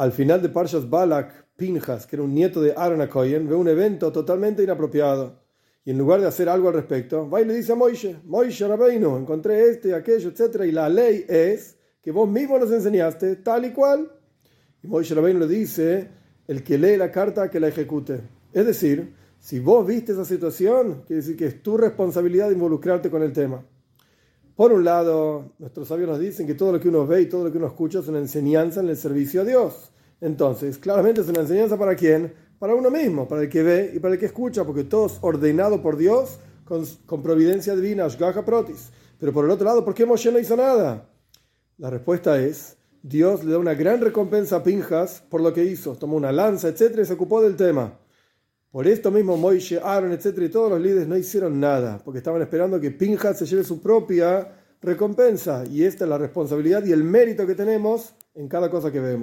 Al final de Parshas Balak, Pinjas, que era un nieto de Aaron Akoyen, ve un evento totalmente inapropiado. Y en lugar de hacer algo al respecto, va y le dice a Moishe, Moishe Rabbeinu, encontré esto y aquello, etc. Y la ley es que vos mismo nos enseñaste tal y cual. Y Moishe Rabbeinu le dice, el que lee la carta, que la ejecute. Es decir, si vos viste esa situación, quiere decir que es tu responsabilidad involucrarte con el tema. Por un lado, nuestros sabios nos dicen que todo lo que uno ve y todo lo que uno escucha es una enseñanza en el servicio a Dios. Entonces, claramente es una enseñanza para quién? Para uno mismo, para el que ve y para el que escucha, porque todo es ordenado por Dios con, providencia divina, Ashgaha Protis. Pero por el otro lado, ¿por qué Moshe no hizo nada? La respuesta es, Dios le da una gran recompensa a Pinjas por lo que hizo. Tomó una lanza, etc. y se ocupó del tema. Por esto mismo Moishe, Aaron, etc. y todos los líderes no hicieron nada, porque estaban esperando que Pinjas se lleve su propia recompensa. Y esta es la responsabilidad y el mérito que tenemos en cada cosa que vemos.